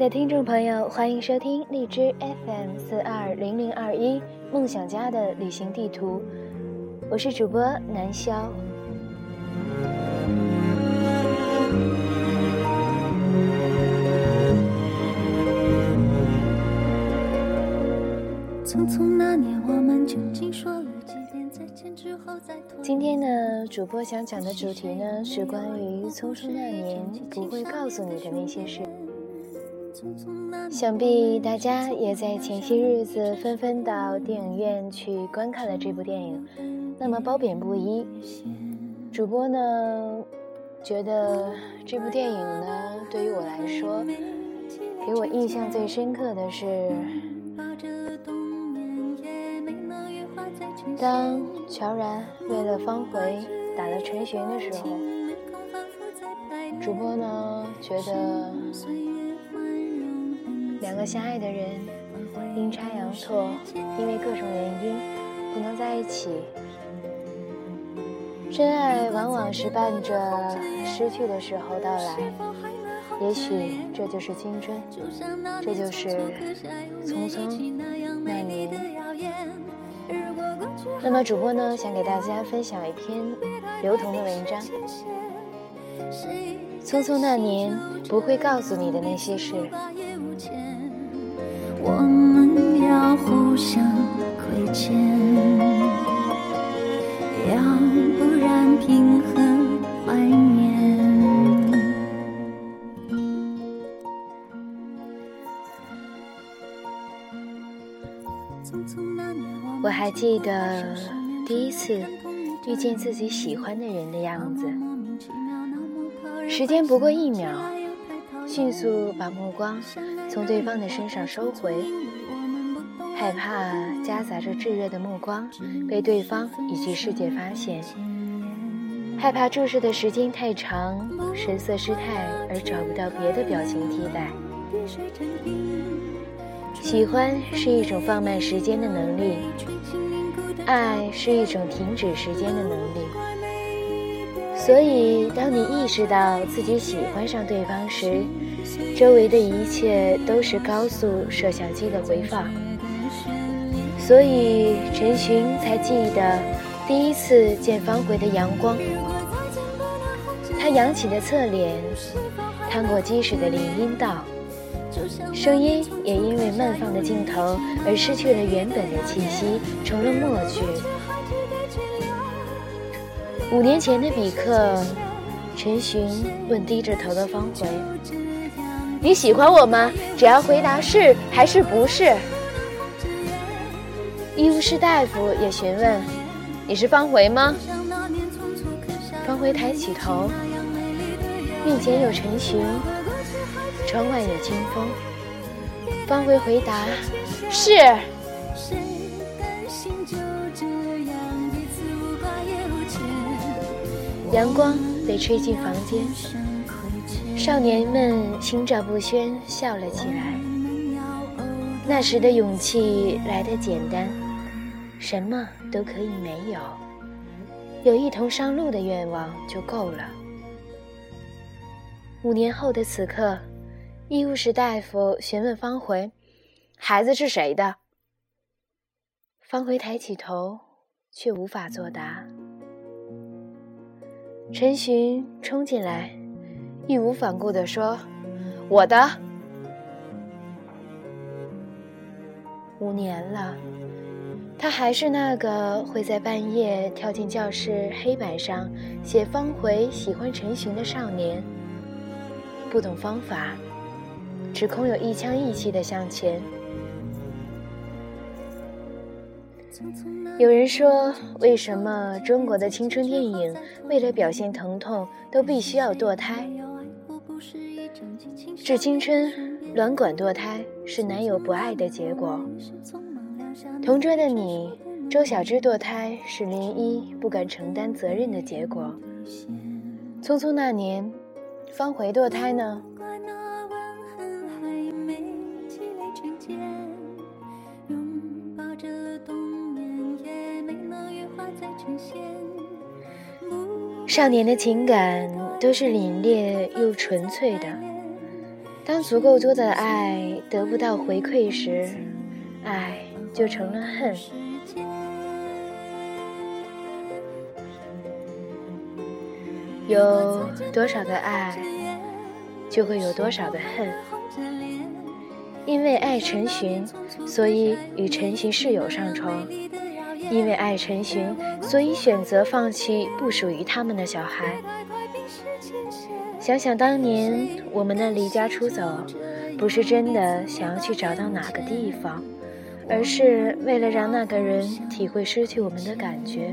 的听众朋友，欢迎收听荔枝 FM 四二零零二一梦想家的旅行地图，我是主播南潇。匆匆那年，我们究竟说了几遍再见之后再今天呢，主播想讲的主题呢，是关于匆匆那年不会告诉你的那些事。想必大家也在前些日子纷纷到电影院去观看了这部电影，那么褒贬不一。主播呢，觉得这部电影呢，对于我来说，给我印象最深刻的是。当乔然为了方回打了陈寻的时候，主播呢觉得两个相爱的人阴差阳错，因为各种原因不能在一起。真爱往往是伴着失去的时候到来，也许这就是青春，这就是匆匆那年。那么主播呢，想给大家分享一篇刘同的文章，《匆匆那年不会告诉你的那些事》。我们要互相亏欠，要不然凭何怀念？我还记得第一次遇见自己喜欢的人的样子，时间不过一秒，迅速把目光从对方的身上收回，害怕夹杂着炙热的目光被对方以及世界发现，害怕注视的时间太长，神色失态而找不到别的表情替代。喜欢是一种放慢时间的能力，爱是一种停止时间的能力。所以，当你意识到自己喜欢上对方时，周围的一切都是高速摄像机的回放。所以，陈寻才记得第一次见方回的阳光，他扬起的侧脸，趟过积水的林荫道。声音也因为慢放的镜头而失去了原本的气息，成了默剧。五年前的比克，陈寻问低着头的方回：“你喜欢我吗？只要回答是还是不是。”医务室大夫也询问：“你是方回吗？”方回抬起头，面前有陈寻。窗外有清风，方回回答：“是。”阳光被吹进房间，少年们心照不宣笑了起来。那时的勇气来得简单，什么都可以没有，有一同上路的愿望就够了。五年后的此刻。医务室大夫询问方回：“孩子是谁的？”方回抬起头，却无法作答。陈寻冲进来，义无反顾地说：“我的。”五年了，他还是那个会在半夜跳进教室黑板上写方回喜欢陈寻的少年，不懂方法。只空有一腔义气的向前。有人说，为什么中国的青春电影为了表现疼痛都必须要堕胎？致青春，卵管堕胎是男友不爱的结果。同桌的你，周小栀堕胎是林一不敢承担责任的结果。匆匆那年，方茴堕胎呢？少年的情感都是凛冽又纯粹的，当足够多的爱得不到回馈时，爱就成了恨。有多少的爱，就会有多少的恨。因为爱陈寻，所以与陈寻室友上床；因为爱陈寻，所以选择放弃不属于他们的小孩。想想当年我们的离家出走，不是真的想要去找到哪个地方，而是为了让那个人体会失去我们的感觉。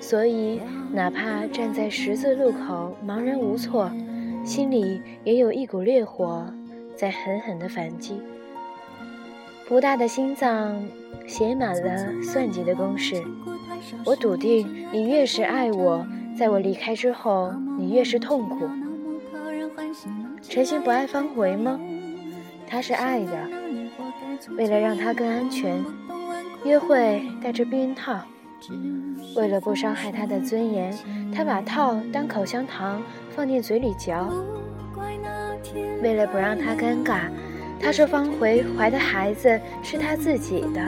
所以，哪怕站在十字路口茫然无措，心里也有一股烈火在狠狠地反击。不大的心脏写满了算计的公式，我笃定你越是爱我。在我离开之后，你越是痛苦。陈寻不爱方回吗？他是爱的。为了让他更安全，约会带着避孕套。为了不伤害他的尊严，他把套当口香糖放进嘴里嚼。为了不让他尴尬，他说方回怀的孩子是他自己的。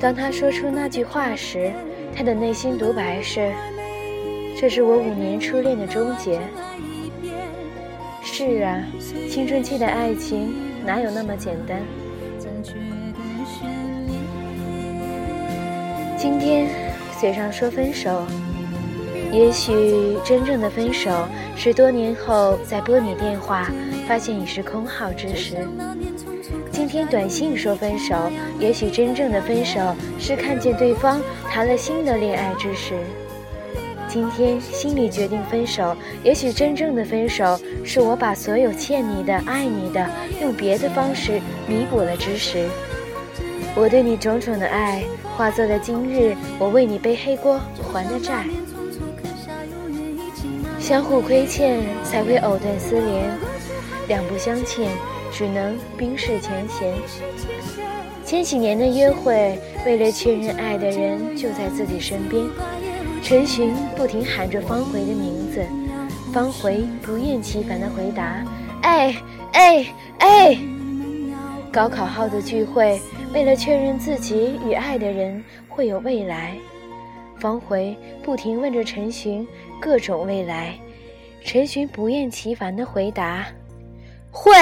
当他说出那句话时，他的内心独白是：“这是我五年初恋的终结。”是啊，青春期的爱情哪有那么简单？今天嘴上说分手，也许真正的分手是多年后在拨你电话，发现已是空号之时。今天短信说分手，也许真正的分手是看见对方谈了新的恋爱之时；今天心里决定分手，也许真正的分手是我把所有欠你的、爱你的，用别的方式弥补了之时。我对你种种的爱，化作了今日我为你背黑锅还的债。相互亏欠，才会藕断丝连；两不相欠。只能冰释前嫌。千禧年的约会，为了确认爱的人就在自己身边。陈寻不停喊着方回的名字，方回不厌其烦地回答：“哎哎哎！”高考后的聚会，为了确认自己与爱的人会有未来，方回不停问着陈寻各种未来。陈寻不厌其烦地回答：“会。”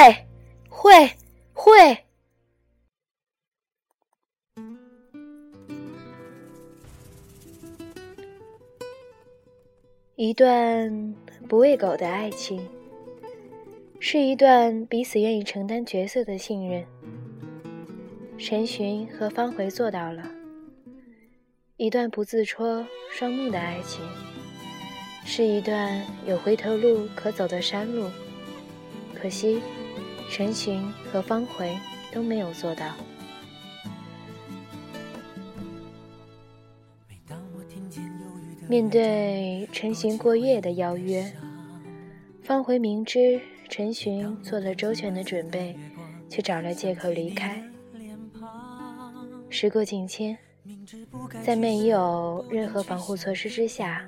会会，一段不喂狗的爱情，是一段彼此愿意承担角色的信任。陈寻和方回做到了，一段不自戳双目的爱情，是一段有回头路可走的山路。可惜。陈寻和方回都没有做到。面对陈寻过夜的邀约，方回明知陈寻做了周全的准备，却找了借口离开。时过境迁，在没有任何防护措施之下，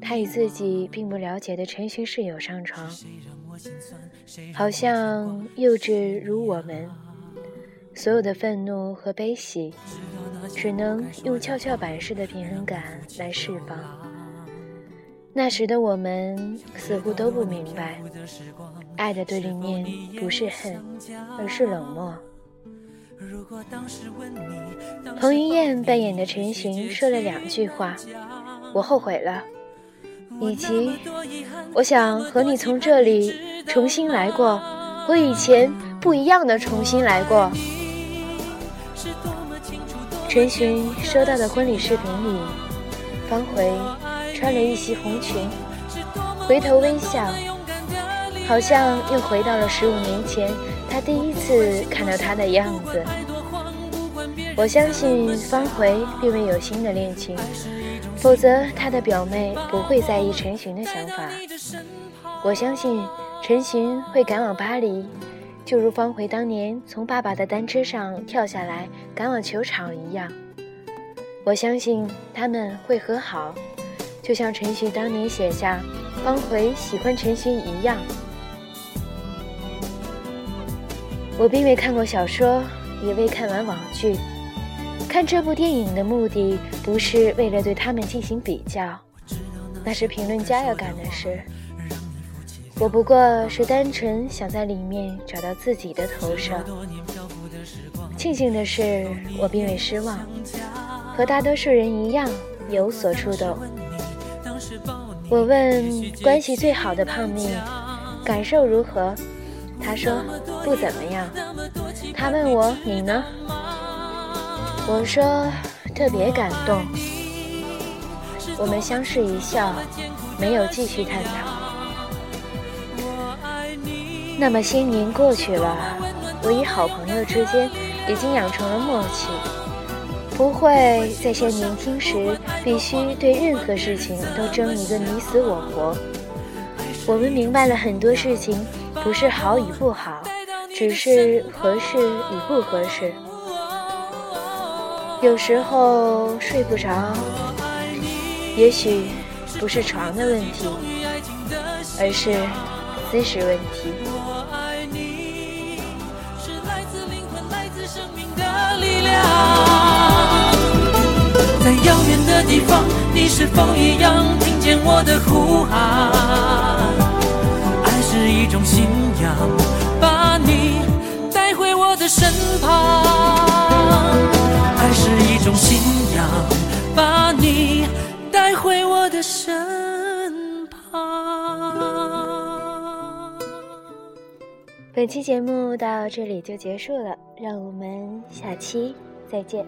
他与自己并不了解的陈寻室友上床。好像幼稚如我们，所有的愤怒和悲喜，只能用跷跷板式的平衡感来释放。那时的我们似乎都不明白，爱的对立面不是恨，而是冷漠。彭于晏扮演的陈寻说了两句话：“我后悔了。”以及，我想和你从这里重新来过，和以前不一样的重新来过。陈寻收到的婚礼视频里，方回穿了一袭红裙，回头微笑，好像又回到了十五年前他第一次看到她的样子。我相信方回并未有新的恋情。否则他的表妹不会在意陈寻的想法，我相信陈寻会赶往巴黎，就如方回当年从爸爸的单车上跳下来赶往球场一样，我相信他们会和好，就像陈寻当年写下，方回喜欢陈寻一样。我并未看过小说，也未看完网剧。看这部电影的目的不是为了对他们进行比较，那是评论家要干的事。我不过是单纯想在里面找到自己的投射。庆幸的是，我并未失望，和大多数人一样有所触动。我问关系最好的胖蜜感受如何，他说不怎么样。他问我你呢？我说特别感动。我们相视一笑，没有继续探讨。那么些年过去了，我与好朋友之间已经养成了默契，不会在像年轻时必须对任何事情都争一个你死我活。我们明白了很多事情不是好与不好，只是合适与不合适。有时候睡不着，也许不是床的问题，而是姿势问题。在遥远的地方，你是否一样听见我的呼喊？爱是一种信仰，把你带回我的身旁。爱是一种信仰，把你带回我的身旁。本期节目到这里就结束了，让我们下期再见。